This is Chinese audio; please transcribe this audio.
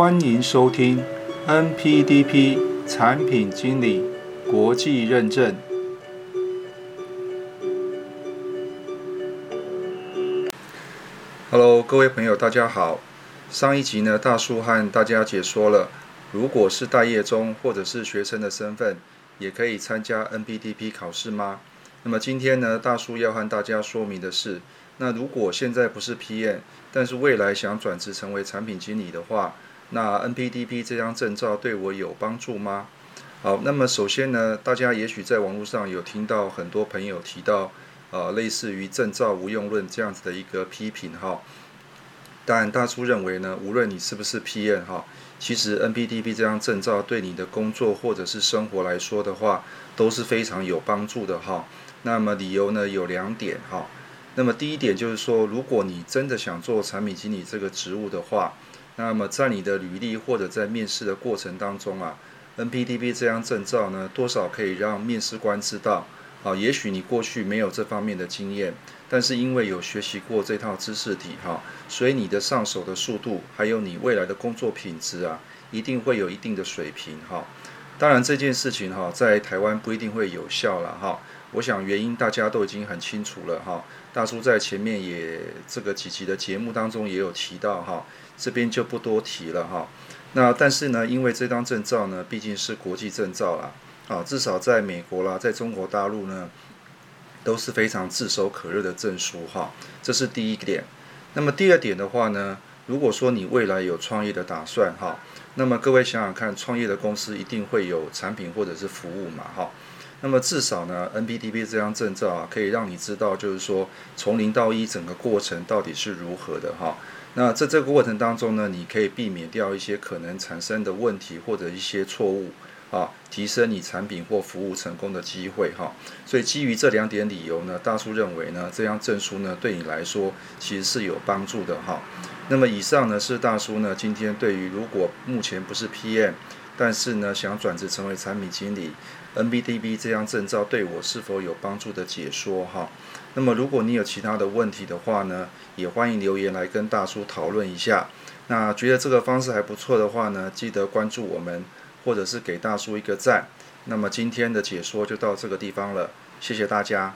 欢迎收听 NPDP 产品经理国际认证。Hello，各位朋友，大家好。上一集呢，大叔和大家解说了，如果是待业中或者是学生的身份，也可以参加 NPDP 考试吗？那么今天呢，大叔要和大家说明的是。那如果现在不是 PM，但是未来想转职成为产品经理的话，那 NPDP 这张证照对我有帮助吗？好，那么首先呢，大家也许在网络上有听到很多朋友提到，呃，类似于证照无用论这样子的一个批评哈。但大叔认为呢，无论你是不是 PM 哈，其实 NPDP 这张证照对你的工作或者是生活来说的话，都是非常有帮助的哈。那么理由呢有两点哈。那么第一点就是说，如果你真的想做产品经理这个职务的话，那么在你的履历或者在面试的过程当中啊，NPDB 这张证照呢，多少可以让面试官知道，啊，也许你过去没有这方面的经验，但是因为有学习过这套知识体哈，所以你的上手的速度，还有你未来的工作品质啊，一定会有一定的水平哈。当然这件事情哈，在台湾不一定会有效了哈。我想原因大家都已经很清楚了哈。大叔在前面也这个几集的节目当中也有提到哈，这边就不多提了哈。那但是呢，因为这张证照呢毕竟是国际证照啦，啊，至少在美国啦，在中国大陆呢都是非常炙手可热的证书哈。这是第一点。那么第二点的话呢，如果说你未来有创业的打算哈，那么各位想想看，创业的公司一定会有产品或者是服务嘛哈。那么至少呢，NBDP 这张证照啊，可以让你知道，就是说从零到一整个过程到底是如何的哈。那在这个过程当中呢，你可以避免掉一些可能产生的问题或者一些错误啊，提升你产品或服务成功的机会哈。所以基于这两点理由呢，大叔认为呢，这张证书呢对你来说其实是有帮助的哈。那么以上呢是大叔呢今天对于如果目前不是 PM。但是呢，想转职成为产品经理，NBDB 这张证照对我是否有帮助的解说哈。那么如果你有其他的问题的话呢，也欢迎留言来跟大叔讨论一下。那觉得这个方式还不错的话呢，记得关注我们，或者是给大叔一个赞。那么今天的解说就到这个地方了，谢谢大家。